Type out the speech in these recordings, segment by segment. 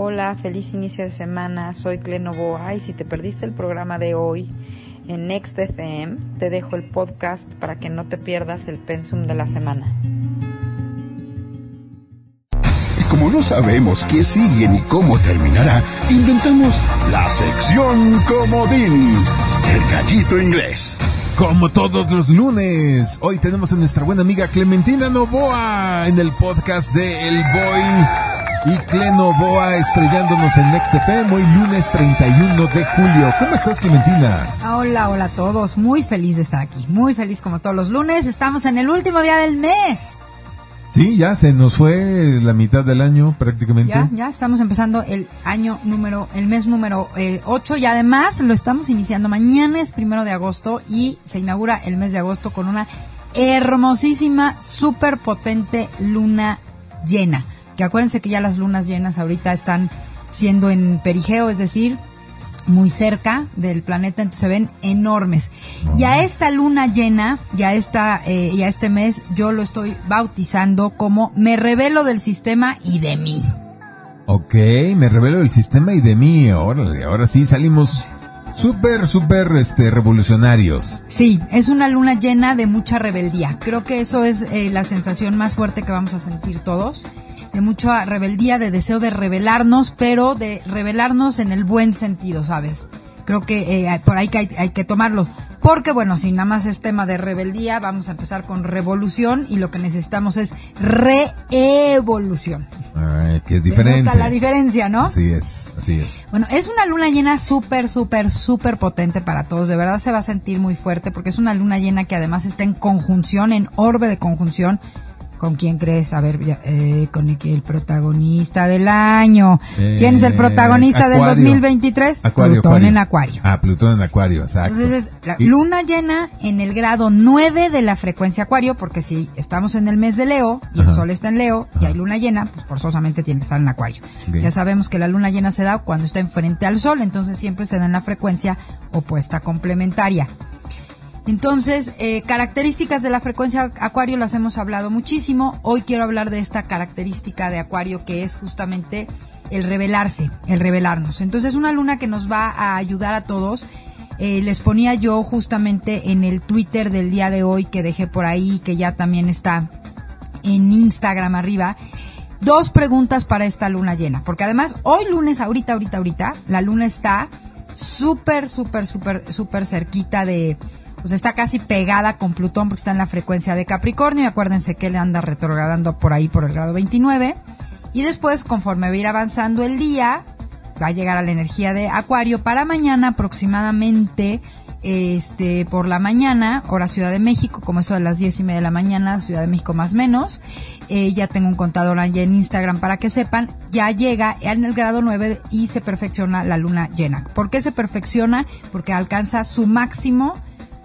Hola, feliz inicio de semana. Soy Clenovoa y si te perdiste el programa de hoy en Next FM, te dejo el podcast para que no te pierdas el pensum de la semana. Y como no sabemos qué sigue ni cómo terminará, inventamos la sección comodín, el gallito inglés. Como todos los lunes, hoy tenemos a nuestra buena amiga Clementina Novoa en el podcast de El Boy y Cleno Boa estrellándonos en Next FM hoy lunes 31 de julio. ¿Cómo estás, Clementina? Hola, hola a todos. Muy feliz de estar aquí. Muy feliz como todos los lunes. Estamos en el último día del mes. Sí, ya se nos fue la mitad del año prácticamente. Ya, ya estamos empezando el año número, el mes número eh, 8 y además lo estamos iniciando mañana es primero de agosto y se inaugura el mes de agosto con una hermosísima, súper potente luna llena. Que acuérdense que ya las lunas llenas ahorita están siendo en perigeo, es decir, muy cerca del planeta, entonces se ven enormes. Y a esta luna llena, ya esta, eh, y a este mes, yo lo estoy bautizando como me revelo del sistema y de mí. Ok, me revelo del sistema y de mí. Órale, ahora sí salimos súper, súper este, revolucionarios. Sí, es una luna llena de mucha rebeldía. Creo que eso es eh, la sensación más fuerte que vamos a sentir todos. De mucha rebeldía, de deseo de rebelarnos, pero de rebelarnos en el buen sentido, ¿sabes? Creo que eh, por ahí que hay, hay que tomarlo. Porque bueno, si nada más es tema de rebeldía, vamos a empezar con revolución y lo que necesitamos es reevolución. Ay, que es diferente. la diferencia, ¿no? Así es, así es. Bueno, es una luna llena súper, súper, súper potente para todos. De verdad se va a sentir muy fuerte porque es una luna llena que además está en conjunción, en orbe de conjunción. ¿Con quién crees? A ver, ya, eh, con el, el protagonista del año. ¿Quién es el protagonista del Acuario. 2023? Acuario, Plutón Acuario. en Acuario. Ah, Plutón en Acuario, exacto. Entonces es la luna llena en el grado 9 de la frecuencia Acuario, porque si estamos en el mes de Leo y el sol está en Leo y hay luna llena, pues forzosamente tiene que estar en Acuario. Ya sabemos que la luna llena se da cuando está enfrente al sol, entonces siempre se da en la frecuencia opuesta complementaria. Entonces, eh, características de la frecuencia Acuario las hemos hablado muchísimo. Hoy quiero hablar de esta característica de Acuario que es justamente el revelarse, el revelarnos. Entonces, una luna que nos va a ayudar a todos. Eh, les ponía yo justamente en el Twitter del día de hoy que dejé por ahí, que ya también está en Instagram arriba. Dos preguntas para esta luna llena, porque además hoy lunes, ahorita, ahorita, ahorita, la luna está súper, súper, súper, súper cerquita de, pues está casi pegada con Plutón porque está en la frecuencia de Capricornio y acuérdense que él anda retrogradando por ahí por el grado 29 y después conforme va a ir avanzando el día va a llegar a la energía de Acuario para mañana aproximadamente este por la mañana hora Ciudad de México como eso de las diez y media de la mañana Ciudad de México más menos. Eh, ya tengo un contador allá en Instagram para que sepan ya llega en el grado 9 y se perfecciona la luna llena. ¿por qué se perfecciona? porque alcanza su máximo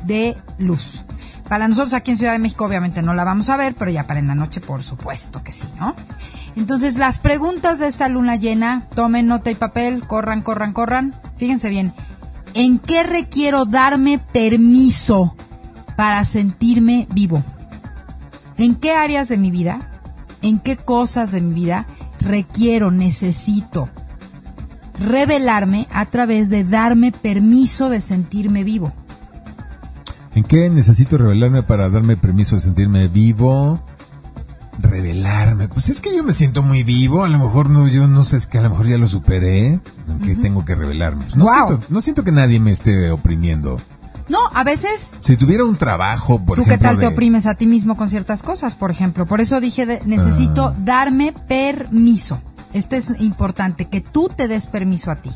de luz. Para nosotros aquí en Ciudad de México obviamente no la vamos a ver, pero ya para en la noche por supuesto que sí, ¿no? Entonces las preguntas de esta luna llena, tomen nota y papel, corran, corran, corran. Fíjense bien, ¿en qué requiero darme permiso para sentirme vivo? ¿En qué áreas de mi vida, en qué cosas de mi vida requiero, necesito revelarme a través de darme permiso de sentirme vivo? ¿En qué necesito revelarme para darme permiso de sentirme vivo? Revelarme. Pues es que yo me siento muy vivo. A lo mejor no, yo no sé, es que a lo mejor ya lo superé. ¿En qué tengo que revelarme? Pues no, siento, no siento que nadie me esté oprimiendo. No, a veces Si tuviera un trabajo, por ¿Tú ejemplo. qué tal te oprimes a ti mismo con ciertas cosas, por ejemplo? Por eso dije, de- necesito Ah. darme permiso. Este es importante, que tú te des permiso a ti.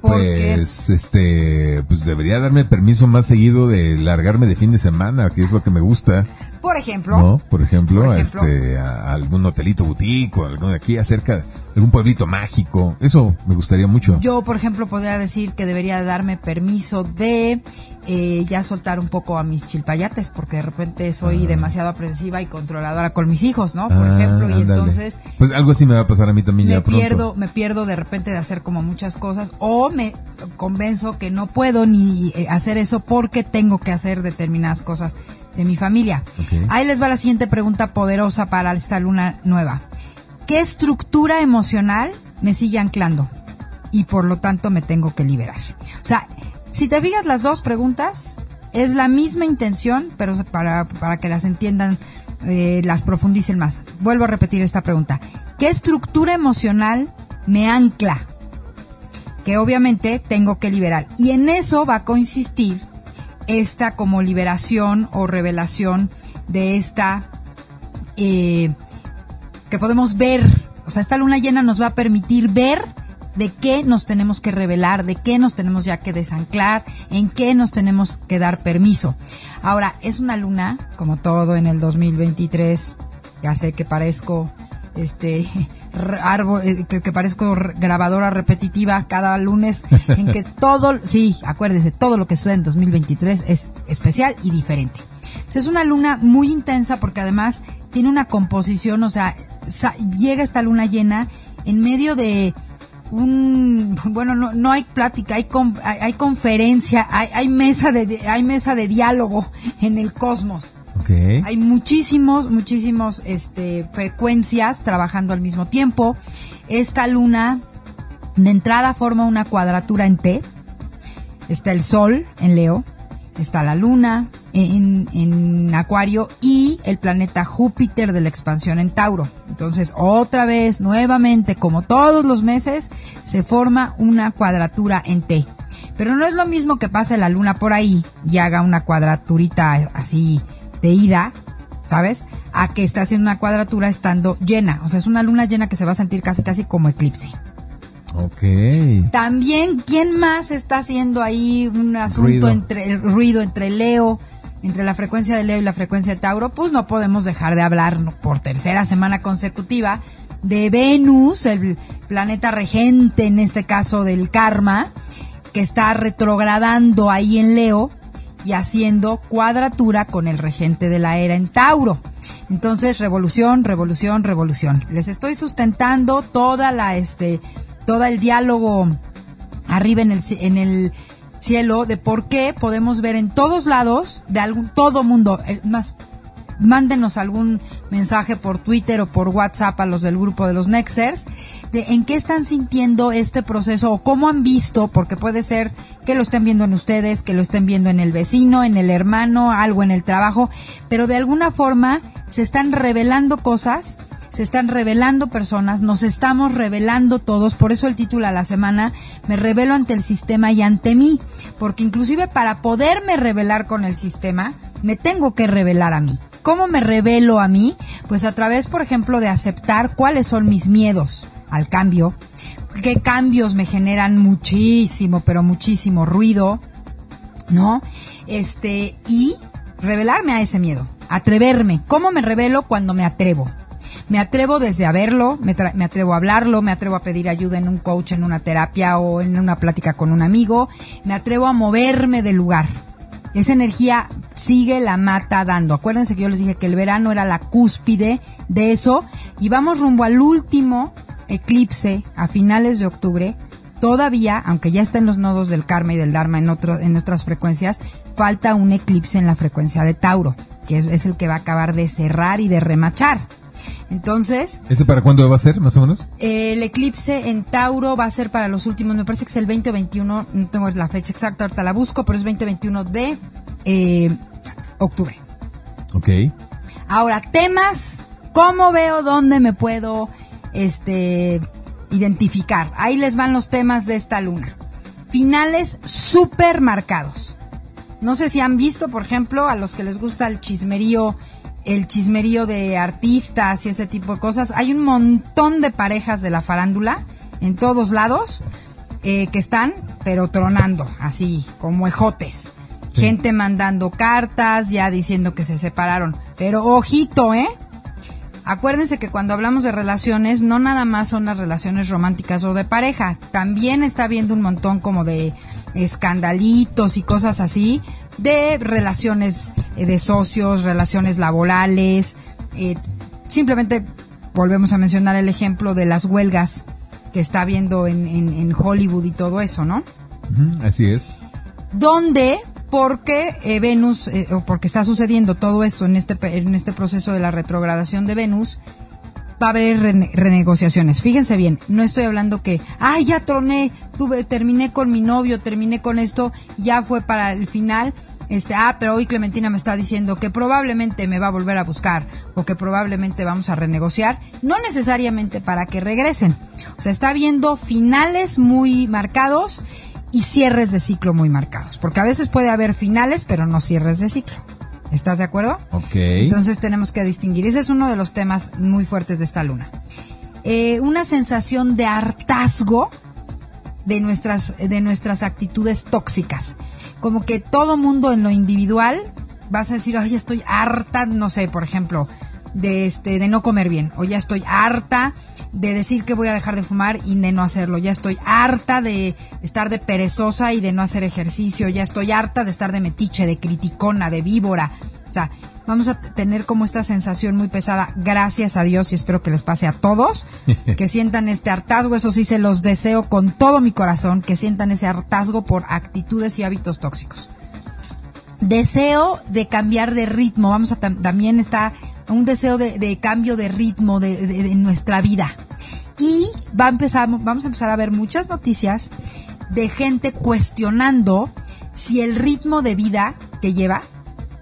Pues, este, pues debería darme permiso más seguido de largarme de fin de semana, que es lo que me gusta, por ejemplo, ¿no? Por ejemplo, Por a ejemplo. este, a, algún hotelito boutique o algún de aquí acerca, algún pueblito mágico. Eso me gustaría mucho. yo, por ejemplo, podría decir que debería darme permiso de eh, ya soltar un poco a mis chilpayates, porque de repente soy demasiado aprensiva y controladora con mis hijos, ¿no? Por Ah, ejemplo, y entonces Pues algo así me va a pasar a mí también me ya pronto. pierdo, me pierdo de repente de hacer como muchas cosas o me convenzo que no puedo ni eh, hacer eso porque tengo que hacer determinadas cosas de mi familia. Ahí les va la siguiente pregunta poderosa para esta luna nueva. ¿Qué estructura emocional me sigue anclando y por lo tanto me tengo que liberar. O sea, si te fijas las dos preguntas, es la misma intención, pero para, para que las entiendan, eh, las profundicen más. Vuelvo a repetir esta pregunta. ¿Qué estructura emocional me ancla? Que obviamente tengo que liberar. Y en eso va a consistir esta como liberación o revelación de esta eh, que podemos ver. O sea, esta luna llena nos va a permitir ver de qué nos tenemos que revelar, de qué nos tenemos ya que desanclar, en qué nos tenemos que dar permiso. Ahora, es una luna, como todo en el 2023, ya sé que parezco este árbol, eh, que, que, parezco grabadora repetitiva cada lunes, en que todo, sí, acuérdese, todo lo que sucede en 2023 es especial y diferente. Entonces, es una luna muy intensa porque además tiene una composición, o sea, llega esta luna llena en medio de un bueno no, no hay plática hay hay, conferencia hay, hay mesa de hay mesa de diálogo en el cosmos hay muchísimos muchísimos este frecuencias trabajando al mismo tiempo esta luna de entrada forma una cuadratura en T está el sol en Leo está la luna en, en, Acuario y el planeta Júpiter de la expansión en Tauro. Entonces, otra vez, nuevamente, como todos los meses, se forma una cuadratura en T. Pero no es lo mismo que pase la luna por ahí y haga una cuadraturita así de ida, ¿sabes? A que está haciendo una cuadratura estando llena. O sea, es una luna llena que se va a sentir casi casi como eclipse. Ok. También, ¿quién más está haciendo ahí un asunto Ruido. entre el ruido entre Leo, entre la frecuencia de Leo y la frecuencia de Tauro? Pues no podemos dejar de hablar por tercera semana consecutiva de Venus, el planeta regente en este caso del karma, que está retrogradando ahí en Leo y haciendo cuadratura con el regente de la era en Tauro. Entonces, revolución, revolución, revolución. Les estoy sustentando toda la este todo el diálogo arriba en el, en el cielo de por qué podemos ver en todos lados, de algún, todo mundo, más, mándenos algún mensaje por Twitter o por WhatsApp a los del grupo de los Nexers, de en qué están sintiendo este proceso o cómo han visto, porque puede ser que lo estén viendo en ustedes, que lo estén viendo en el vecino, en el hermano, algo en el trabajo, pero de alguna forma se están revelando cosas se están revelando personas, nos estamos revelando todos, por eso el título a la semana, me revelo ante el sistema y ante mí, porque inclusive para poderme revelar con el sistema, me tengo que revelar a mí. ¿Cómo me revelo a mí? Pues a través, por ejemplo, de aceptar cuáles son mis miedos al cambio, qué cambios me generan muchísimo, pero muchísimo ruido, ¿no? Este, y revelarme a ese miedo, atreverme. ¿Cómo me revelo cuando me atrevo? me atrevo desde a verlo, me, me, atrevo a hablarlo, me atrevo a pedir ayuda en un coach, en una terapia o en una plática con un amigo, me atrevo a moverme del lugar. Esa energía sigue la mata dando. Acuérdense que yo les dije que el verano era la cúspide de eso y vamos rumbo al último eclipse a finales de octubre. Todavía, aunque ya está en los nodos del karma y del dharma en, otro, en otras frecuencias, falta un eclipse en la frecuencia de Tauro, que es, es el que va a acabar de cerrar y de remachar. Entonces. ¿Este para cuándo va a ser, más o menos? Eh, el eclipse en Tauro va a ser para los últimos, me parece que es el 2021, no tengo la fecha exacta, ahorita la busco, pero es 2021 de eh, octubre. Ok. Ahora, temas, ¿cómo veo dónde me puedo este, identificar? Ahí les van los temas de esta luna. Finales súper marcados. No sé si han visto, por ejemplo, a los que les gusta el chismerío el chismerío de artistas y ese tipo de cosas. Hay un montón de parejas de la farándula en todos lados eh, que están, pero tronando, así, como ejotes. Sí. Gente mandando cartas, ya diciendo que se separaron. Pero ojito, ¿eh? Acuérdense que cuando hablamos de relaciones, no nada más son las relaciones románticas o de pareja. También está habiendo un montón como de escandalitos y cosas así de relaciones eh, de socios, relaciones laborales. Eh, simplemente volvemos a mencionar el ejemplo de las huelgas que está habiendo en, en, en Hollywood y todo eso, ¿no? Así es. Donde, porque eh, Venus, o porque está sucediendo todo esto en este, en este proceso de la retrogradación de Venus, va a haber rene- renegociaciones. Fíjense bien, no estoy hablando que, ay, ya troné, tuve, terminé con mi novio, terminé con esto, ya fue para el final. Este, ah, pero hoy Clementina me está diciendo que probablemente me va a volver a buscar o que probablemente vamos a renegociar, no necesariamente para que regresen. O sea, está viendo finales muy marcados y cierres de ciclo muy marcados, porque a veces puede haber finales, pero no cierres de ciclo. ¿Estás de acuerdo? Ok. Entonces tenemos que distinguir. Ese es uno de los temas muy fuertes de esta luna. Eh, una sensación de hartazgo de nuestras, de nuestras actitudes tóxicas. Como que todo mundo en lo individual vas a decir, ay, estoy harta, no sé, por ejemplo, de este, de no comer bien, o ya estoy harta de decir que voy a dejar de fumar y de no hacerlo, ya estoy harta de estar de perezosa y de no hacer ejercicio, ya estoy harta de estar de metiche, de criticona, de víbora. O sea, vamos a tener como esta sensación muy pesada, gracias a Dios y espero que les pase a todos, que sientan este hartazgo, eso sí se los deseo con todo mi corazón, que sientan ese hartazgo por actitudes y hábitos tóxicos. Deseo de cambiar de ritmo, vamos a tam- también está un deseo de, cambio de ritmo de, nuestra vida. Y va a empezar, vamos a empezar a ver muchas noticias de gente cuestionando si el ritmo de vida que lleva,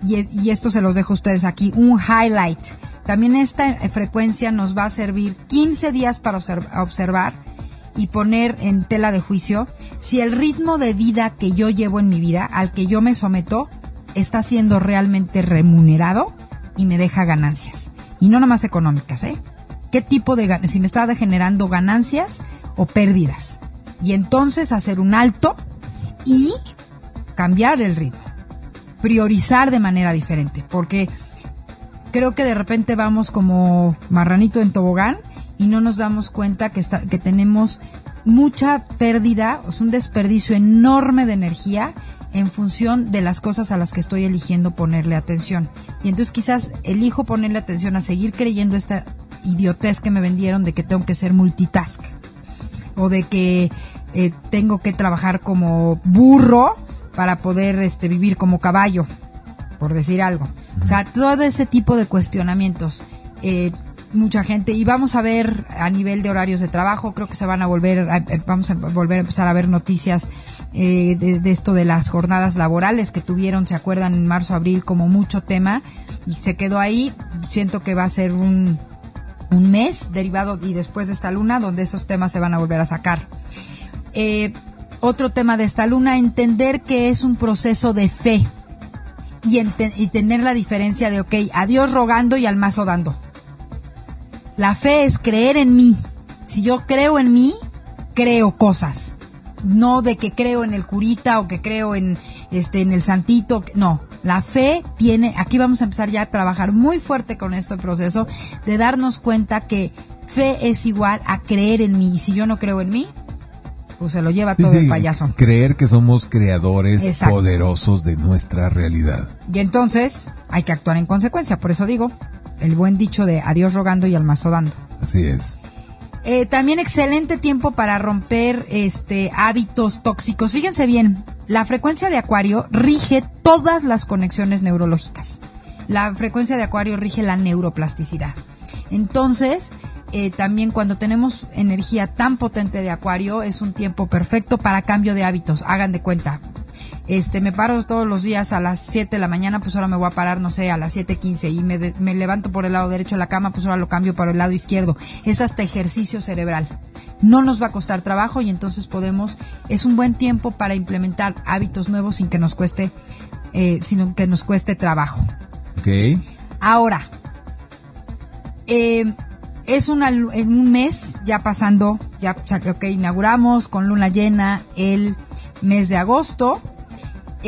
y, y esto se los dejo a ustedes aquí, un highlight. También esta eh, frecuencia nos va a servir 15 días para observ- observar y poner en tela de juicio si el ritmo de vida que yo llevo en mi vida, al que yo me someto, está siendo realmente remunerado y me deja ganancias. Y no nomás económicas, ¿eh? ¿Qué tipo de gan- si me está generando ganancias o pérdidas? Y entonces hacer un alto y cambiar el ritmo. Priorizar de manera diferente, porque creo que de repente vamos como marranito en tobogán y no nos damos cuenta que, está, que tenemos mucha pérdida, sea, un desperdicio enorme de energía en función de las cosas a las que estoy eligiendo ponerle atención. Y entonces quizás elijo ponerle atención a seguir creyendo esta idiotez que me vendieron de que tengo que ser multitask o de que eh, tengo que trabajar como burro para poder este, vivir como caballo, por decir algo. O sea, todo ese tipo de cuestionamientos. eh, mucha gente y vamos a ver a nivel de horarios de trabajo creo que se van a volver a- eh, vamos a volver a empezar a ver noticias eh, de, esto de las jornadas laborales que tuvieron se acuerdan en marzo abril como mucho tema y se quedó ahí siento que va a ser un un mes derivado y después de esta luna donde esos temas se van a volver a sacar. Eh, otro tema de esta luna, entender que es un proceso de fe y, y tener la diferencia de, ok, a Dios rogando y al mazo dando. La fe es creer en mí. Si yo creo en mí, creo cosas. No de que creo en el curita o que creo en este en el santito, no. La fe tiene, aquí vamos a empezar ya a trabajar muy fuerte con este proceso de darnos cuenta que fe es igual a creer en mí. Y si yo no creo en mí, pues se lo lleva Sí, todo sí, el payaso. Creer que somos creadores Exacto. poderosos de nuestra realidad. Y entonces hay que actuar en consecuencia. Por eso digo, el buen dicho de adiós rogando y al mazo dando. Así es. Eh, también excelente tiempo para romper este hábitos tóxicos. Fíjense bien, la frecuencia de Acuario rige todas las conexiones neurológicas. La frecuencia de Acuario rige la neuroplasticidad. Entonces, eh, también cuando tenemos energía tan potente de Acuario es un tiempo perfecto para cambio de hábitos. Hagan de cuenta. Este, me paro todos los días a las 7 de la mañana, pues ahora me voy a parar, no sé, a las 7.15 y me, de- me levanto por el lado derecho de la cama, pues ahora lo cambio para el lado izquierdo. Es hasta ejercicio cerebral. No nos va a costar trabajo y entonces podemos, es un buen tiempo para implementar hábitos nuevos sin que nos cueste, eh, sino que nos cueste trabajo. Ok. Ahora, eh, es una, en un mes ya pasando, ya ok, inauguramos con luna llena el mes de agosto.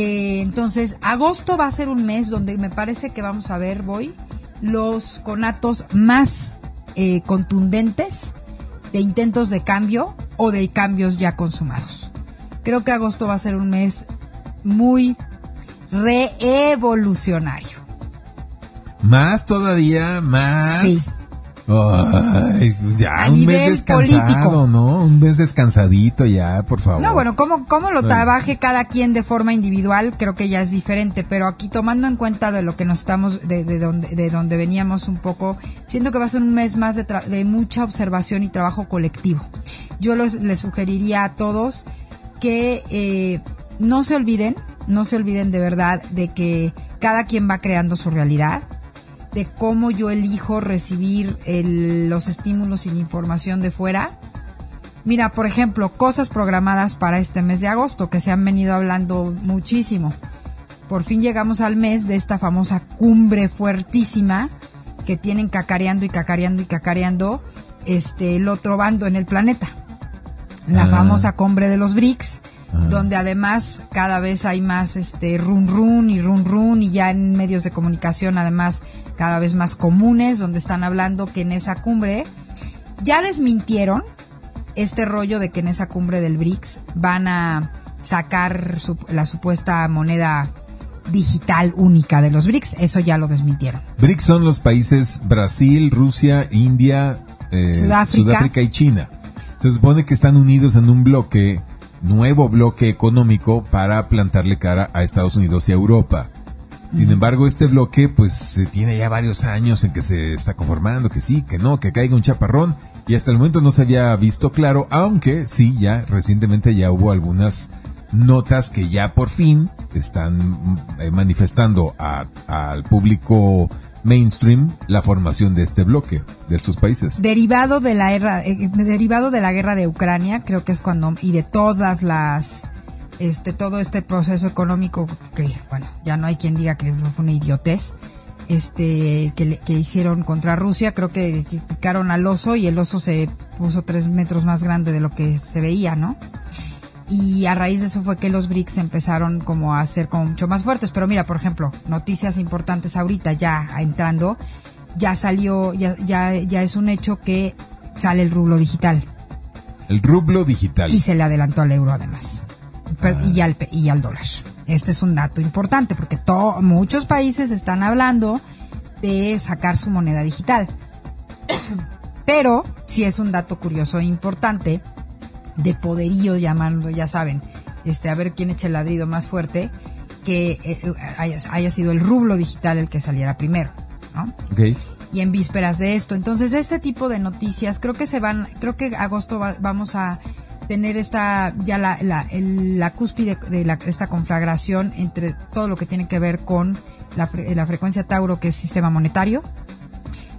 Eh, entonces, agosto va a ser un mes donde me parece que vamos a ver, voy, los conatos más eh, contundentes de intentos de cambio o de cambios ya consumados. Creo que agosto va a ser un mes muy reevolucionario. Más todavía, más. Sí. Ay, pues ya, A un mes nivel descansado, político. ¿no? Un mes descansadito ya, por favor. No, bueno, cómo, cómo lo trabaje cada quien de forma individual, creo que ya es diferente, pero aquí tomando en cuenta de lo que nos estamos, de, de donde, de donde veníamos un poco, siento que va a ser un mes más de, tra- de mucha observación y trabajo colectivo. Yo los, les sugeriría a todos que eh, no se olviden, no se olviden de verdad de que cada quien va creando su realidad, de cómo yo elijo recibir el- los estímulos y la información de fuera. Mira, por ejemplo, cosas programadas para este mes de agosto que se han venido hablando muchísimo. Por fin llegamos al mes de esta famosa cumbre fuertísima que tienen cacareando y cacareando y cacareando este el otro bando en el planeta. La Ah. famosa cumbre de los BRICS, Ah. donde además cada vez hay más este run run y run run y ya en medios de comunicación además cada vez más comunes, donde están hablando que en esa cumbre ya desmintieron este rollo de que en esa cumbre del BRICS van a sacar su- la supuesta moneda digital única de los BRICS, eso ya lo desmintieron. BRICS son los países Brasil, Rusia, India, eh, Sudáfrica. Sudáfrica y China. Se supone que están unidos en un bloque, nuevo bloque económico para plantarle cara a Estados Unidos y a Europa. Sin embargo, este bloque pues tiene ya varios años en que se está conformando, que sí, que no, que caiga un chaparrón y hasta el momento no se había visto claro, aunque sí, ya recientemente ya hubo algunas notas que ya por fin están eh, manifestando al público mainstream la formación de este bloque, de estos países. Derivado de la guerra, eh, derivado de la guerra de Ucrania, creo que es cuando y de todas las este todo este proceso económico que bueno, ya no hay quien diga que fue una idiotez. Este que, que hicieron contra Rusia, creo que, que picaron al oso y el oso se puso tres metros más grande de lo que se veía, ¿no? y a raíz de eso fue que los BRICS empezaron como a ser como mucho más fuertes. Pero mira, por ejemplo, noticias importantes ahorita ya entrando, ya salió, ya, ya, ya es un hecho que sale el rublo digital El rublo digital. y se le adelantó al euro además. Y, al, y al dólar. Este es un dato importante porque to- muchos países están hablando de sacar su moneda digital. Pero sí es un dato curioso e importante de poderío llamando, ya saben, este a ver quién echa el ladrido más fuerte, que eh, eh, haya, haya sido el rublo digital el que saliera primero, ¿no? Y en vísperas de esto. Entonces, este tipo de noticias, creo que se van, creo que agosto va- vamos a tener esta, ya la, la, la cúspide de la, esta conflagración entre todo lo que tiene que ver con la, fre- la frecuencia Tauro, que es sistema monetario,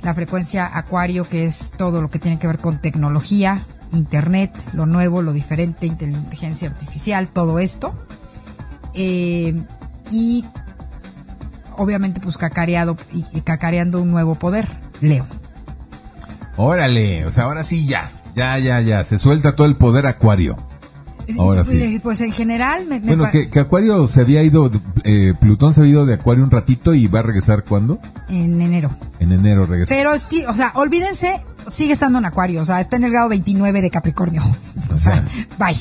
la frecuencia Acuario, que es todo lo que tiene que ver con tecnología, Internet, lo nuevo, lo diferente, inteligencia artificial, todo esto. Eh, y obviamente pues cacareado y, y cacareando un nuevo poder, Leo. Órale, o sea, ahora sí ya, ya, ya, ya, se suelta todo el poder acuario. Ahora sí. Eh, Pues en general me, me Bueno, que, que Acuario se había ido, eh, Plutón se había ido de Acuario un ratito y va a regresar ¿cuándo? en enero. En enero regresa. Pero, o sea, olvídense, sigue estando en Acuario, o sea, está en el grado 29 de Capricornio. O sea, bye.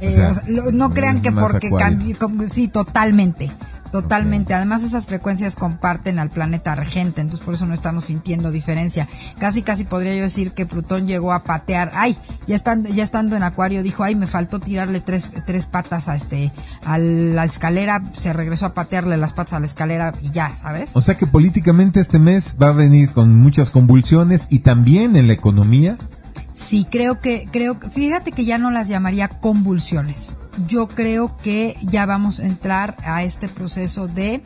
Eh, o sea, no crean que porque cambió, sí, totalmente. Totalmente. Además, esas frecuencias comparten al planeta regente, entonces por eso no estamos sintiendo diferencia. Casi, casi podría yo decir que Plutón llegó a patear. Ay, ya estando, ya estando en Acuario, dijo, ay, me faltó tirarle tres, tres patas a este, a la escalera, se regresó a patearle las patas a la escalera y ya, ¿sabes? O sea que políticamente este mes va a venir con muchas convulsiones y también en la economía. Sí, creo que, creo fíjate que ya no las llamaría convulsiones. Yo creo que ya vamos a entrar a este proceso de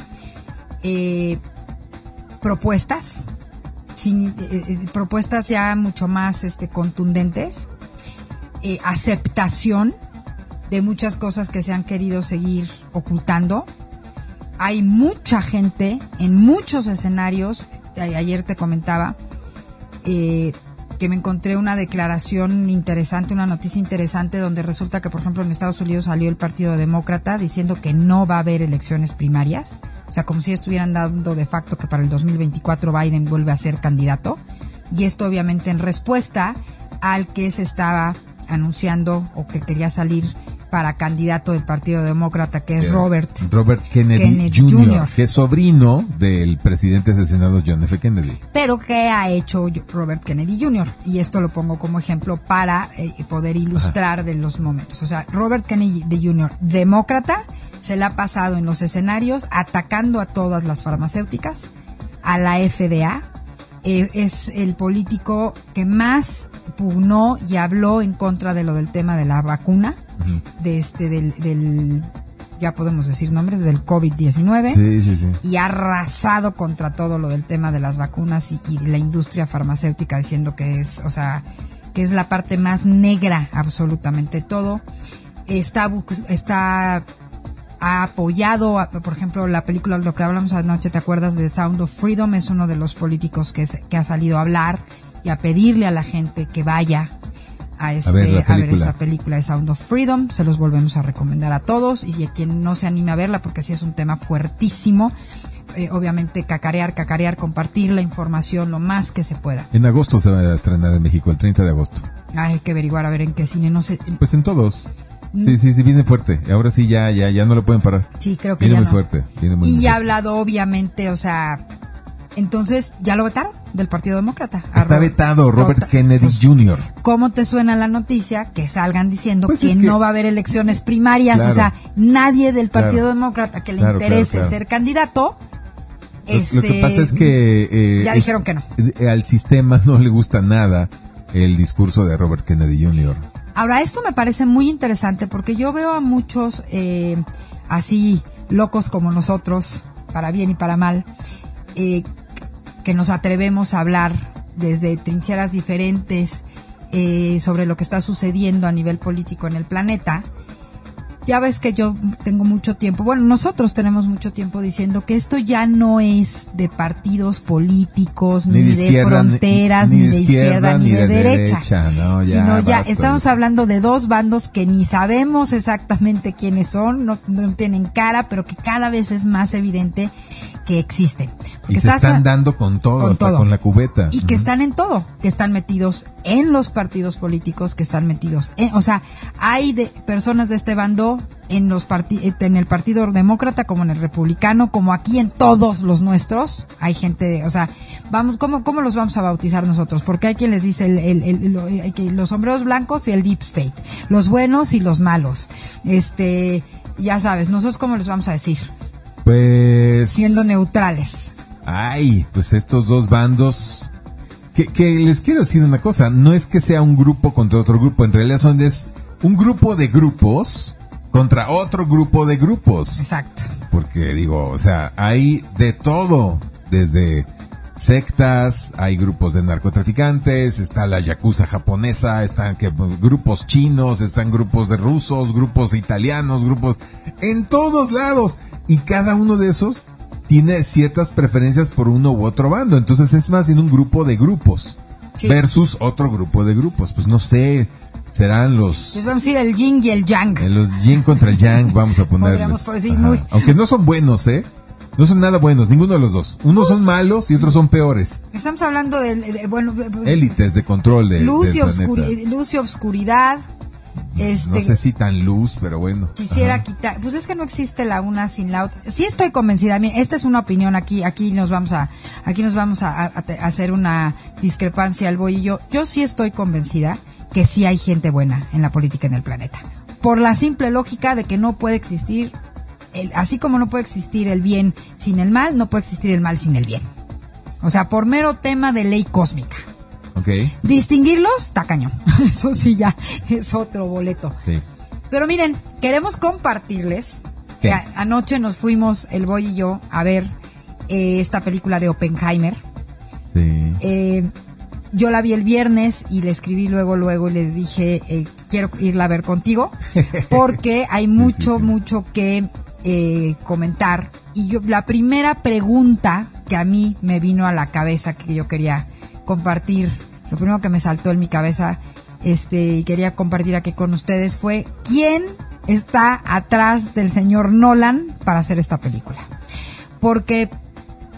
eh, propuestas, eh, eh, propuestas ya mucho más este, contundentes, aceptación de muchas cosas que se han querido seguir ocultando. Hay mucha gente en muchos escenarios, ayer te comentaba, que me encontré una declaración interesante, una noticia interesante, donde resulta que, por ejemplo, en Estados Unidos salió el Partido Demócrata diciendo que no va a haber elecciones primarias. O sea, como si estuvieran dando de facto que para el 2024 Biden vuelve a ser candidato. Y esto obviamente en respuesta al que se estaba anunciando o que quería salir para candidato del Partido Demócrata, que es Robert. Robert Kennedy, Kennedy Jr., Jr., que es sobrino del presidente asesinado John F. Kennedy. Pero ¿qué ha hecho Robert Kennedy Jr.? Y esto lo pongo como ejemplo para eh, poder ilustrar de los momentos. O sea, Robert Kennedy Jr., demócrata, se le ha pasado en los escenarios atacando a todas las farmacéuticas, a la FDA, eh, es el político que más pugnó y habló en contra de lo del tema de la vacuna, de este, del, del, ya podemos decir nombres, del COVID-19. Sí, sí, sí. Y ha arrasado contra todo lo del tema de las vacunas y, y la industria farmacéutica diciendo que es, o sea, que es la parte más negra absolutamente todo. Está, está ha apoyado, por ejemplo, la película, lo que hablamos anoche, ¿te acuerdas de Sound of Freedom? Es uno de los políticos que, es, que ha salido a hablar y a pedirle a la gente que vaya a, este, A ver a esta película de Sound of Freedom. Se los volvemos a recomendar a todos y a quien no se anime a verla porque sí es un tema fuertísimo. Eh, obviamente cacarear, cacarear, compartir la información lo más que se pueda. En agosto se va a estrenar en México, el 30 de agosto. Hay que averiguar a ver en qué cine, no sé. Pues en todos. Sí, sí, sí, viene fuerte. Ahora sí, ya, ya, ya no lo pueden parar. Sí, creo que Viene ya muy no. fuerte. Viene muy, y ha hablado obviamente, o sea, entonces ya lo vetaron del Partido Demócrata. Está Robert- vetado Robert Tota- Kennedy pues, Jr. ¿Cómo te suena la noticia que salgan diciendo Pues que, es que- no va a haber elecciones primarias? Claro. O sea, nadie del Partido Claro. Demócrata que le Claro, interese ser candidato. Lo- este, Lo que pasa es que... eh, ya es- dijeron que no. eh, Al sistema no le gusta nada el discurso de Robert Kennedy Jr. Ahora, esto me parece muy interesante porque yo veo a muchos eh, así locos como nosotros, para bien y para mal, eh, que nos atrevemos a hablar desde trincheras diferentes eh, sobre lo que está sucediendo a nivel político en el planeta. Ya ves que yo tengo mucho tiempo, bueno, nosotros tenemos mucho tiempo diciendo que esto ya no es de partidos políticos, ni, Ni de fronteras, ni ni, de de izquierda, ni, de, de derecha. derecha, no, ya, sino ya estamos hablando de dos bandos que ni sabemos exactamente quiénes son, no, no tienen cara, pero que cada vez es más evidente que existen. Y se estás a- están dando con todo, con hasta todo. con la cubeta. y que están en todo, que están metidos en los partidos políticos, que están metidos en, o sea, hay de personas de este bando en los eh, en el Partido Demócrata como en el Republicano, como aquí en todos los nuestros, hay gente, o sea, vamos, ¿cómo, cómo los vamos a bautizar nosotros? Porque hay quien les dice el, el- el- lo- eh, que los sombreros blancos y el deep state, los buenos y los malos, este, ya sabes, nosotros cómo les vamos a decir, Pues... siendo neutrales. Ay, pues estos dos bandos... Que, que les quiero decir una cosa, no es que sea un grupo contra otro grupo, en realidad son es un grupo de grupos contra otro grupo de grupos. Exacto. Porque digo, o sea, hay de todo, desde sectas, hay grupos de narcotraficantes, está la yakuza japonesa, están que, grupos chinos, están grupos de rusos, grupos italianos, grupos en todos lados. Y cada uno de esos tiene ciertas preferencias por uno u otro bando. Entonces es más en un grupo de grupos Sí. versus otro grupo de grupos. Pues no sé, serán los... Les vamos a ir el yin y el yang. En los yin contra el yang vamos a por decir muy- Aunque no son buenos, ¿eh? No son nada buenos, ninguno de los dos. Unos son malos y otros son peores. Estamos hablando de, bueno, de- Élites de control de, y luz y obscuridad. Este, No sé si tan luz, pero bueno. quisiera Ajá. quitar, pues es que no existe la una sin la otra. Sí estoy convencida, miren, esta es una opinión aquí, aquí nos vamos a, aquí nos vamos a, hacer una discrepancia el boy y yo. Yo sí estoy convencida que sí hay gente buena en la política en el planeta. Por la simple lógica de que no puede existir, el- así como no puede existir el bien sin el mal, no puede existir el mal sin el bien. O sea, por mero tema de ley cósmica. Ok, Distinguirlos, cañón. Eso sí ya es otro boleto. sí. Pero miren, queremos compartirles. Que anoche nos fuimos, el boy y yo, a ver eh, esta película de Oppenheimer. Sí. Eh, yo la vi el viernes y le escribí luego, luego y le dije, eh, quiero irla a ver contigo, porque hay mucho, sí. mucho que eh, comentar. Y yo, la primera pregunta que a mí me vino a la cabeza que yo quería compartir, lo primero que me saltó en mi cabeza, este, y quería compartir aquí con ustedes fue, ¿quién está atrás del señor Nolan para hacer esta película? Porque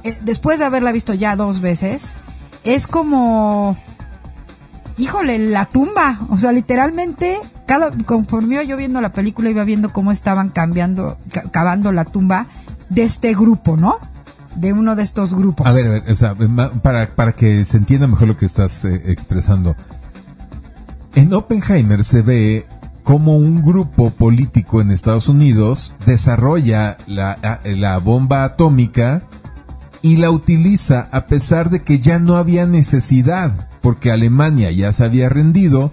eh, después de haberla visto ya dos veces, es como, híjole, la tumba. O sea, literalmente cada, conforme yo viendo la película, iba viendo cómo estaban cambiando, ca- cavando la tumba de este grupo, ¿no? De uno de estos grupos. A ver, a ver, o sea, para, para que se entienda mejor lo que estás eh, expresando. En Oppenheimer se ve cómo un grupo político en Estados Unidos desarrolla la, la bomba atómica y la utiliza a pesar de que ya no había necesidad, porque Alemania ya se había rendido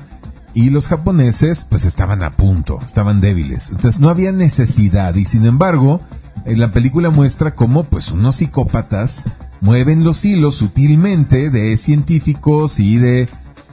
y los japoneses pues estaban a punto, estaban débiles. Entonces no había necesidad y sin embargo en la película muestra cómo pues unos psicópatas mueven los hilos sutilmente de científicos y de,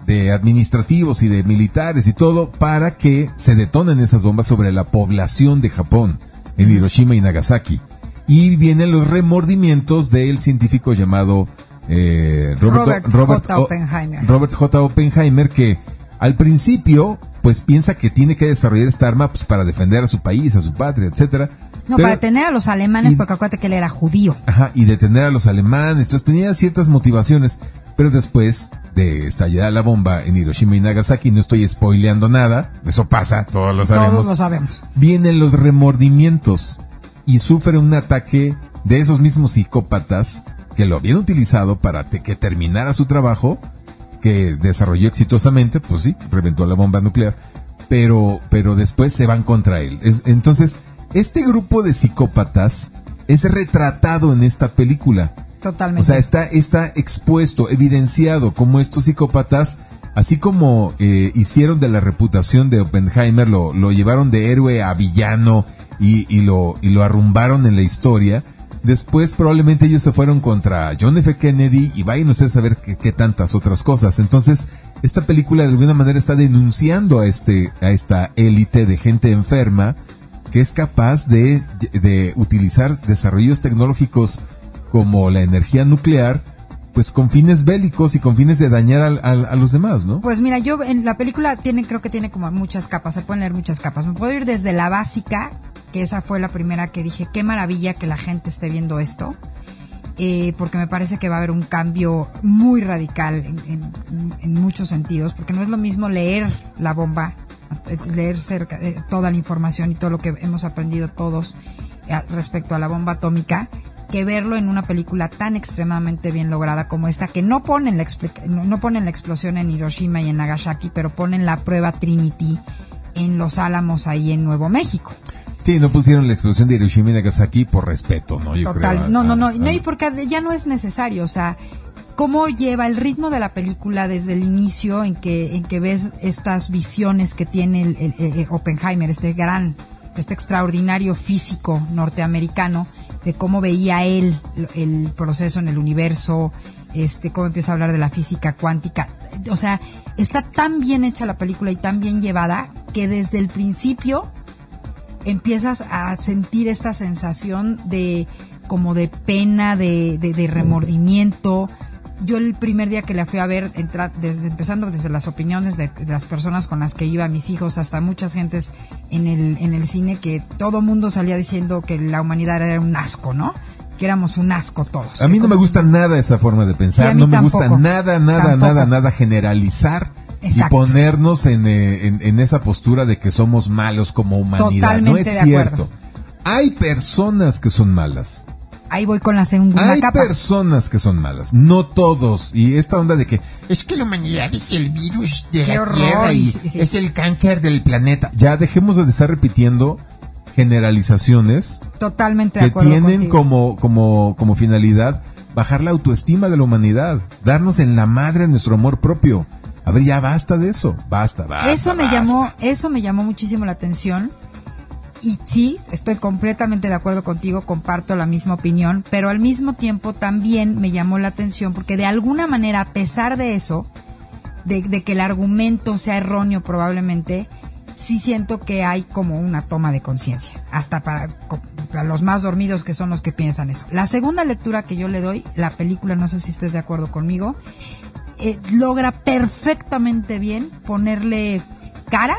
de administrativos y de militares y todo para que se detonen esas bombas sobre la población de Japón en Hiroshima y Nagasaki. Y vienen los remordimientos del científico llamado eh, Robert, Robert J. Oppenheimer. Robert J. Oppenheimer que al principio pues piensa que tiene que desarrollar esta arma pues, para defender a su país, a su patria, etcétera. No, Pero- para detener a los alemanes, y- porque acuérdate que él era judío. Ajá, y detener a los alemanes. Entonces tenía ciertas motivaciones. Pero después de estallar la bomba en Hiroshima y Nagasaki, no estoy spoileando nada, eso pasa, todos lo sabemos. Todos lo sabemos. Vienen los remordimientos y sufre un ataque de esos mismos psicópatas que lo habían utilizado para que terminara su trabajo, que desarrolló exitosamente, pues sí, reventó la bomba nuclear, pero, pero después se van contra él. Es- entonces, este grupo de psicópatas es retratado en esta película. Totalmente. O sea, está, está expuesto, evidenciado como estos psicópatas, así como eh, hicieron de la reputación de Oppenheimer, lo, lo llevaron de héroe a villano y, y, lo, y lo arrumbaron en la historia. Después probablemente ellos se fueron contra John F. Kennedy y vayan ustedes a ver qué, qué tantas otras cosas. Entonces, esta película de alguna manera está denunciando a este, a esta élite de gente enferma que es capaz de, de utilizar desarrollos tecnológicos como la energía nuclear, pues con fines bélicos y con fines de dañar al- a los demás, ¿no? Pues mira, yo en la película tiene, creo que tiene como muchas capas, se pueden leer muchas capas. Me puedo ir desde la básica, que esa fue la primera que dije, qué maravilla que la gente esté viendo esto, eh, porque me parece que va a haber un cambio muy radical en, en- muchos sentidos, porque no es lo mismo leer la bomba, leer cerca, eh, toda la información y todo lo que hemos aprendido todos eh, respecto a la bomba atómica, que verlo en una película tan extremadamente bien lograda como esta, que no ponen la, no, ponen la explosión en Hiroshima y en Nagasaki, pero ponen la prueba Trinity en Los Álamos ahí en Nuevo México. Sí, no pusieron la explosión de Hiroshima y Nagasaki por respeto, ¿no? Yo Total. creo, a- no, no, a- no, a- no, y porque ya no es necesario, o sea, cómo lleva el ritmo de la película desde el inicio en que en que ves estas visiones que tiene el, Oppenheimer, este gran, este extraordinario físico norteamericano, de cómo veía él el proceso en el universo, este, cómo empieza a hablar de la física cuántica, o sea, está tan bien hecha la película y tan bien llevada que desde el principio empiezas a sentir esta sensación de como de pena, de, de, de remordimiento. Yo el primer día que la fui a ver, entra- desde, empezando desde las opiniones de, de las personas con las que iba, mis hijos, hasta muchas gentes en el, en el cine, que todo mundo salía diciendo que la humanidad era un asco, ¿no? Que éramos un asco todos. A mí no me gusta nada esa forma de pensar, no me gusta tampoco. nada, nada, Tampoco. nada, nada generalizar Exacto. y ponernos en, eh, en- en esa postura de que somos malos como humanidad. no Totalmente es de acuerdo. cierto. Hay personas que son malas. Ahí voy con la segunda Hay capa. personas que son malas, no todos. Y esta onda de que es que la humanidad es el virus de Qué la horror, Tierra y sí, sí. es el cáncer del planeta. Ya dejemos de estar repitiendo generalizaciones Totalmente de que acuerdo tienen contigo. como, como, como finalidad bajar la autoestima de la humanidad, darnos en la madre nuestro amor propio. A ver, ya basta de eso, basta, basta. eso me basta. llamó eso me llamó muchísimo la atención y sí estoy completamente de acuerdo contigo comparto la misma opinión pero al mismo tiempo también me llamó la atención porque de alguna manera a pesar de eso de, que el argumento sea erróneo probablemente sí siento que hay como una toma de conciencia hasta para los más dormidos que son los que piensan eso. La segunda lectura que yo le doy la película no sé si estés de acuerdo conmigo eh, logra perfectamente bien ponerle cara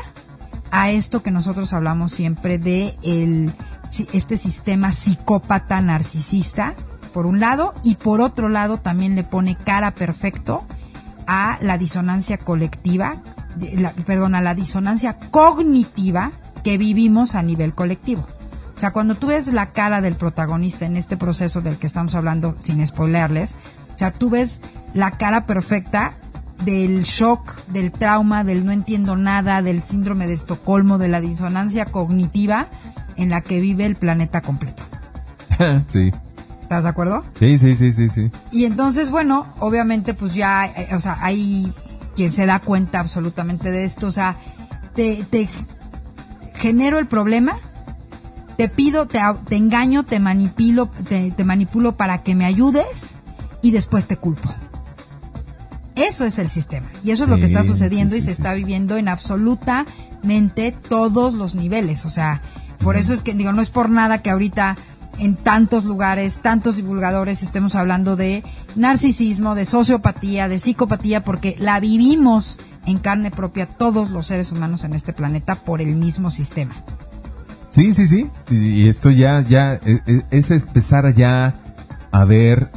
a esto que nosotros hablamos siempre de el, este sistema psicópata narcisista, por un lado, y por otro lado también le pone cara perfecto a la disonancia colectiva perdón, a la disonancia cognitiva que vivimos a nivel colectivo. O sea, cuando tú ves la cara del protagonista en este proceso del que estamos hablando, sin spoilerles, o sea, tú ves la cara perfecta del shock, del trauma, del no entiendo nada, del síndrome de Estocolmo, de la disonancia cognitiva en la que vive el planeta completo. sí. ¿Estás de acuerdo? Sí, sí, sí, sí, sí. Y entonces, bueno, obviamente pues ya, eh, o sea, hay quien se da cuenta absolutamente de esto, o sea, te, te genero el problema, te pido, te, te engaño, te manipulo, te, te manipulo para que me ayudes y después te culpo. Eso es el sistema. Y eso es lo que está sucediendo sí, y se está viviendo en absolutamente todos los niveles. O sea, por eso es que, digo, no es por nada que ahorita en tantos lugares, tantos divulgadores estemos hablando de narcisismo, de sociopatía, de psicopatía, porque la vivimos en carne propia todos los seres humanos en este planeta por el mismo sistema. Sí, sí, sí. Y esto ya, ya, e- e- es empezar ya a ver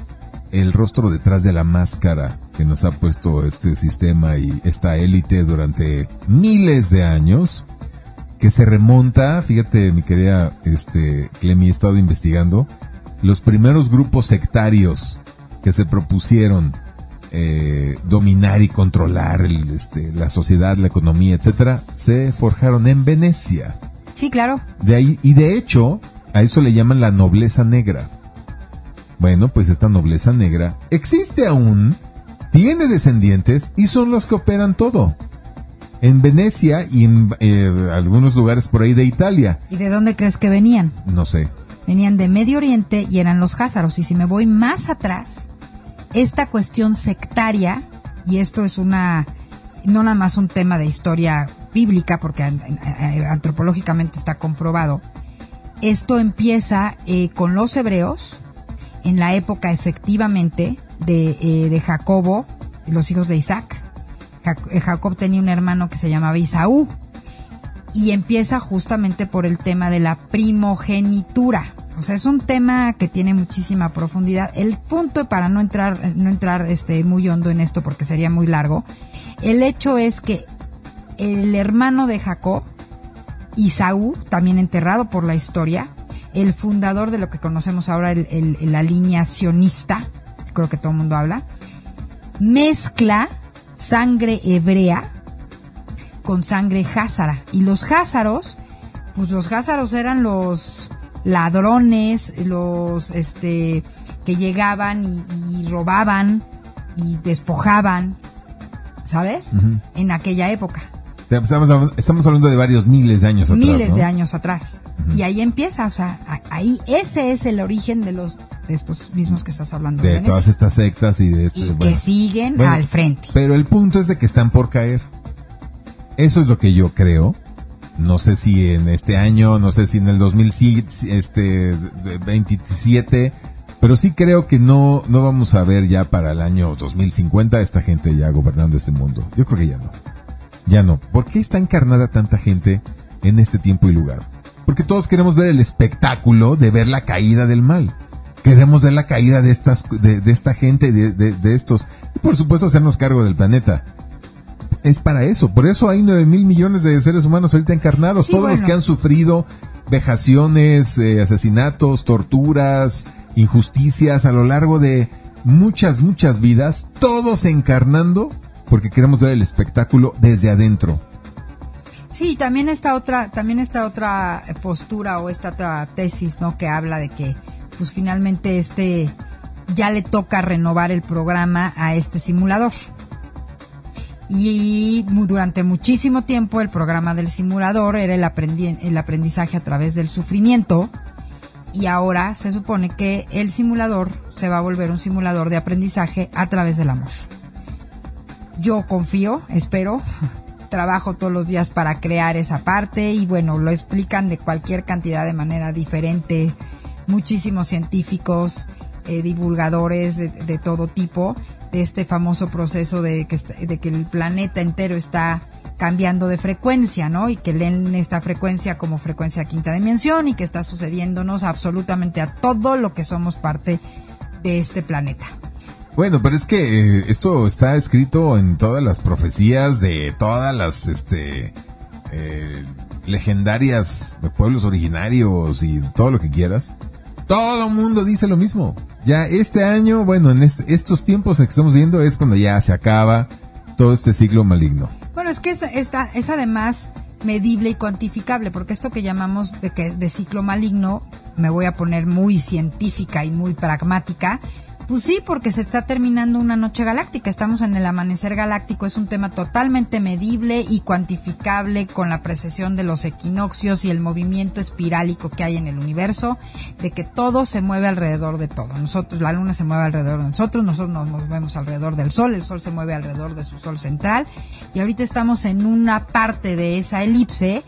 el rostro detrás de la máscara que nos ha puesto este sistema y esta élite durante miles de años, que se remonta, fíjate mi querida este, Clemi, he estado investigando, los primeros grupos sectarios que se propusieron eh, dominar y controlar el, este, la sociedad, la economía, etcétera, se forjaron en Venecia. Sí, claro. De ahí, y de hecho, a eso le llaman la nobleza negra. Bueno, pues esta nobleza negra existe aún, tiene descendientes y son los que operan todo. En Venecia y en eh, algunos lugares por ahí de Italia, ¿Y de dónde crees que venían? no sé. venían de Medio Oriente y eran los házaros. Y si me voy más atrás, esta cuestión sectaria, y esto es una, no nada más un tema de historia bíblica, porque eh, antropológicamente está comprobado, esto empieza eh, con los hebreos, en la época efectivamente de, eh, de Jacobo, los hijos de Isaac. Eh, Jacob tenía un hermano que se llamaba Isaú y empieza justamente por el tema de la primogenitura. O sea, es un tema que tiene muchísima profundidad. El punto, para no entrar, no entrar este, muy hondo en esto porque sería muy largo, el hecho es que el hermano de Jacob, Isaú, también enterrado por la historia, el fundador de lo que conocemos ahora, el- el- la línea sionista, creo que todo el mundo habla, mezcla sangre hebrea con sangre házara. Y los házaros, pues los házaros eran los ladrones, los este que llegaban y, y robaban y despojaban, ¿sabes? En aquella época, Estamos, hablando- estamos hablando de varios miles de años atrás. miles ¿no? de años atrás. Y ahí empieza, o sea, ahí ese es el origen de los de estos mismos que estás hablando. De todas estas sectas y de este, y bueno. que siguen Bueno, al frente. Pero el punto es de que están por caer. Eso es lo que yo creo. No sé si en este año, no sé si en el 2027, pero sí creo que no, no vamos a ver ya para el año 2050 esta gente ya gobernando este mundo. Yo creo que ya no. Ya no. ¿Por qué está encarnada tanta gente en este tiempo y lugar? Porque todos queremos ver el espectáculo de ver la caída del mal. Queremos ver la caída de estas, de, de esta gente, de, de, de estos. Y por supuesto hacernos cargo del planeta. Es para eso. Por eso hay nueve mil millones de seres humanos ahorita encarnados. Sí, todos los que han sufrido vejaciones, eh, asesinatos, torturas, injusticias a lo largo de muchas, muchas vidas. Todos encarnando porque queremos ver el espectáculo desde adentro. Sí, también está otra, también está otra eh, postura o esta otra tesis, ¿no? Que habla de que, pues finalmente este ya le toca renovar el programa a este simulador. Y durante muchísimo tiempo el programa del simulador era el, aprendi- el aprendizaje a través del sufrimiento. Y ahora se supone que el simulador se va a volver un simulador de aprendizaje a través del amor. Yo confío, espero, trabajo todos los días para crear esa parte y bueno, lo explican de cualquier cantidad de manera diferente, muchísimos científicos, eh, divulgadores de, de todo tipo, de este famoso proceso de que, de que el planeta entero está cambiando de frecuencia, ¿no? Y que leen esta frecuencia como frecuencia quinta dimensión y que está sucediéndonos absolutamente a todo lo que somos parte de este planeta. Bueno, pero es que eh, esto está escrito en todas las profecías de todas las este eh, legendarias pueblos originarios y todo lo que quieras. Todo el mundo dice lo mismo. Ya este año, bueno, en este- estos tiempos que estamos viendo es cuando ya se acaba todo este ciclo maligno. Bueno, es que es, esta- es además medible y cuantificable, porque esto que llamamos de, que, de ciclo maligno, me voy a poner muy científica y muy pragmática, pues sí, porque se está terminando una noche galáctica, estamos en el amanecer galáctico, es un tema totalmente medible y cuantificable con la precesión de los equinoccios y el movimiento espirálico que hay en el universo, de que todo se mueve alrededor de todo. Nosotros, la luna se mueve alrededor de nosotros, nosotros nos movemos alrededor del sol, el sol se mueve alrededor de su sol central, y ahorita estamos en una parte de esa elipse,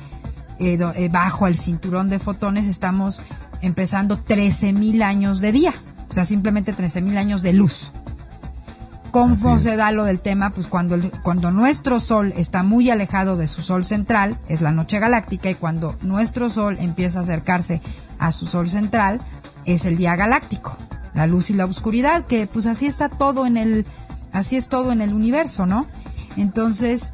eh, eh, bajo el cinturón de fotones, estamos empezando 13.000 años de día, o sea, simplemente 13.000 años de luz. ¿Cómo se da lo del tema? Pues cuando, el- cuando nuestro Sol está muy alejado de su Sol central, es la noche galáctica, y cuando nuestro Sol empieza a acercarse a su Sol central, es el día galáctico, la luz y la oscuridad, que pues así está todo en el, así es todo en el universo, ¿no? Entonces,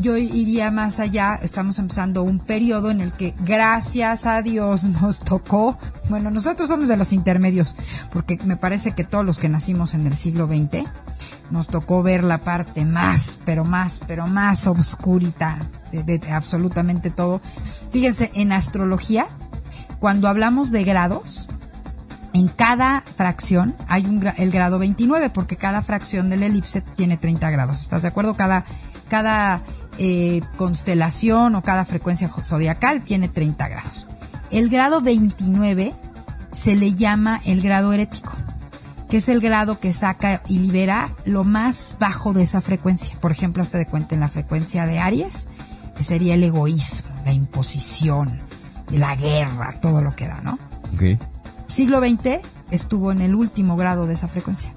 yo iría más allá, estamos empezando un periodo en el que gracias a Dios nos tocó, bueno, nosotros somos de los intermedios, porque me parece que todos los que nacimos en el siglo XX, nos tocó ver la parte más, pero más, pero más obscurita de, de- absolutamente todo. Fíjense, en astrología, cuando hablamos de grados, en cada fracción hay un el grado 29, porque cada fracción del elipse tiene 30 grados. ¿Estás de acuerdo? Cada, cada eh, constelación o cada frecuencia zodiacal tiene 30 grados. El grado 29 se le llama el grado herético, que es el grado que saca y libera lo más bajo de esa frecuencia. Por ejemplo, hasta de cuenta en la frecuencia de Aries, que sería el egoísmo, la imposición, la guerra, todo lo que da, ¿no? Siglo XX estuvo en el último grado de esa frecuencia,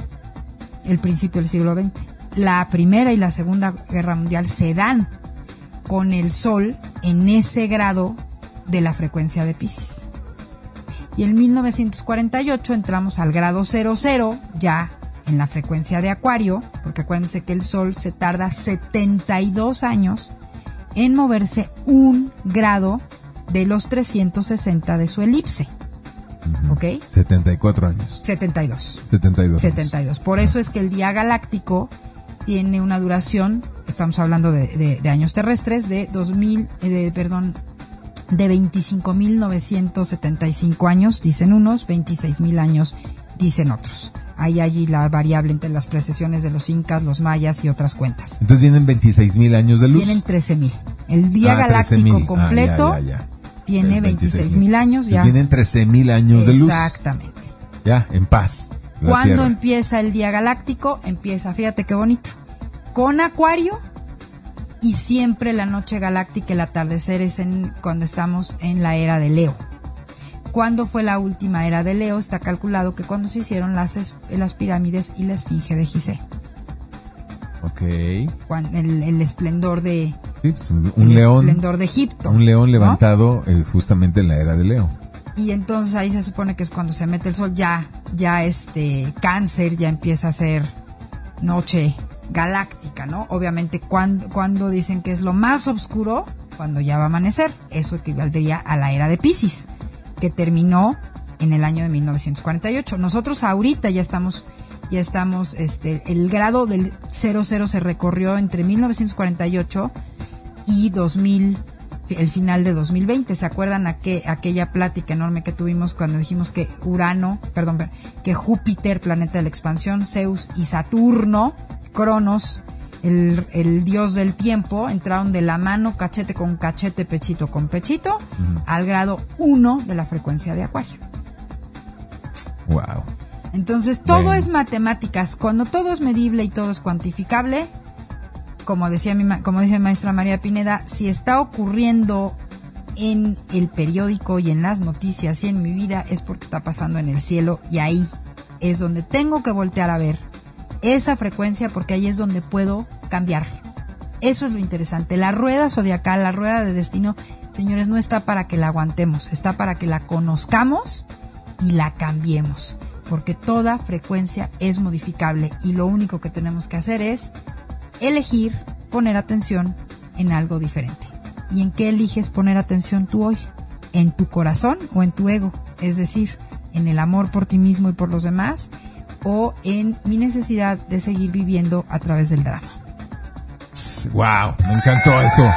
el principio del siglo XX. La Primera y la Segunda Guerra Mundial se dan con el Sol en ese grado de la frecuencia de Pisces. Y en 1948 entramos al grado 00, ya en la frecuencia de Acuario, porque acuérdense que el Sol se tarda 72 años en moverse un grado de los 360 de su elipse. ¿Ok? 74 años. 72. 72. años. 72. Por eso es que el día galáctico tiene una duración, estamos hablando de, de- de años terrestres, de 2000, eh, de, perdón, de 25.975 años, dicen unos, 26.000 años, dicen otros. Hay allí la variable entre las precesiones de los incas, los mayas y otras cuentas. Entonces vienen 26 mil años de luz. Tienen 13.000. El día Ah, galáctico 13,000. Ah, completo ya, ya, ya. tiene Es 26.000 años Entonces ya. vienen 13 mil años de luz. Exactamente. Ya, en paz. ¿Cuándo empieza el día galáctico? Empieza, fíjate qué bonito, con Acuario y siempre la noche galáctica, el atardecer es en, cuando estamos en la era de Leo. ¿Cuándo fue la última era de Leo? Está calculado que cuando se hicieron las, las pirámides y la esfinge de Gizeh. Ok. Cuan- el, el esplendor de Sí, pues un, el león. esplendor de Egipto. Un león ¿no? levantado eh, justamente en la era de Leo. Y entonces ahí se supone que es cuando se mete el sol ya ya este cáncer ya empieza a ser noche galáctica no obviamente cuando cuando dicen que es lo más oscuro cuando ya va a amanecer eso equivaldría a la era de Pisces que terminó en el año de 1948 nosotros ahorita ya estamos ya estamos este el grado del 00 se recorrió entre 1948 y 2000 el final de 2020. ¿Se acuerdan aqu- aquella plática enorme que tuvimos cuando dijimos que Urano, perdón, per- que Júpiter, planeta de la expansión, Zeus y Saturno, Cronos, el, el dios del tiempo, entraron de la mano, cachete con cachete, pechito con pechito, al grado 1 de la frecuencia de Acuario. Wow. Entonces todo es matemáticas. Cuando todo es medible y todo es cuantificable, como decía mi como dice maestra María Pineda, si está ocurriendo en el periódico y en las noticias y en mi vida es porque está pasando en el cielo y ahí es donde tengo que voltear a ver esa frecuencia porque ahí es donde puedo cambiar. Eso es lo interesante. La rueda zodiacal, la rueda de destino, señores, no está para que la aguantemos, está para que la conozcamos y la cambiemos. porque toda frecuencia es modificable y lo único que tenemos que hacer es elegir poner atención en algo diferente. ¿Y en qué eliges poner atención tú hoy? ¿En tu corazón o en tu ego? Es decir, en el amor por ti mismo y por los demás o en mi necesidad de seguir viviendo a través del drama. Wow, me encantó eso.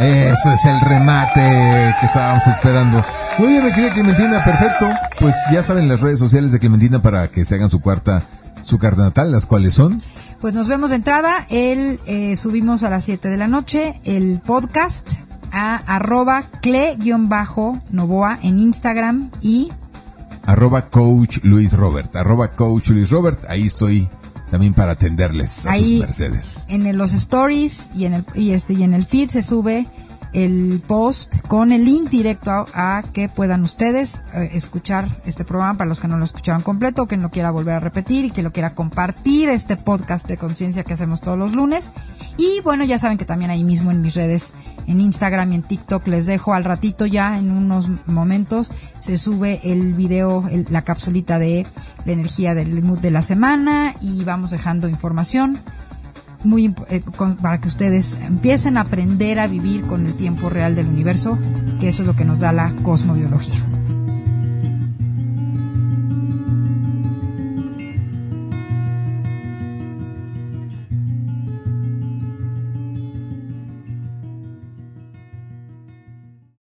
Eso es el remate que estábamos esperando. Muy bien, mi querida Clementina, perfecto. Pues ya saben las redes sociales de Clementina para que se hagan su cuarta, su carta natal, las cuales son. Pues nos vemos de entrada. El, eh, subimos a las 7 de la noche el podcast a arroba cle-novoa en Instagram y arroba coach Luis Robert, arroba coach Luis Robert, ahí estoy también para atenderles a ahí sus mercedes. en los stories y en el y este y en el feed se sube el post con el link directo a, que puedan ustedes eh, escuchar este programa para los que no lo escucharon completo, que no quiera volver a repetir y que lo quiera compartir este podcast de conciencia que hacemos todos los lunes. Y bueno, ya saben que también ahí mismo en mis redes, en Instagram y en TikTok les dejo al ratito ya en unos momentos se sube el video, el- la capsulita de la energía del mood de la semana y vamos dejando información muy eh, con- para que ustedes empiecen a aprender a vivir con el tiempo real del universo, que eso es lo que nos da la cosmobiología.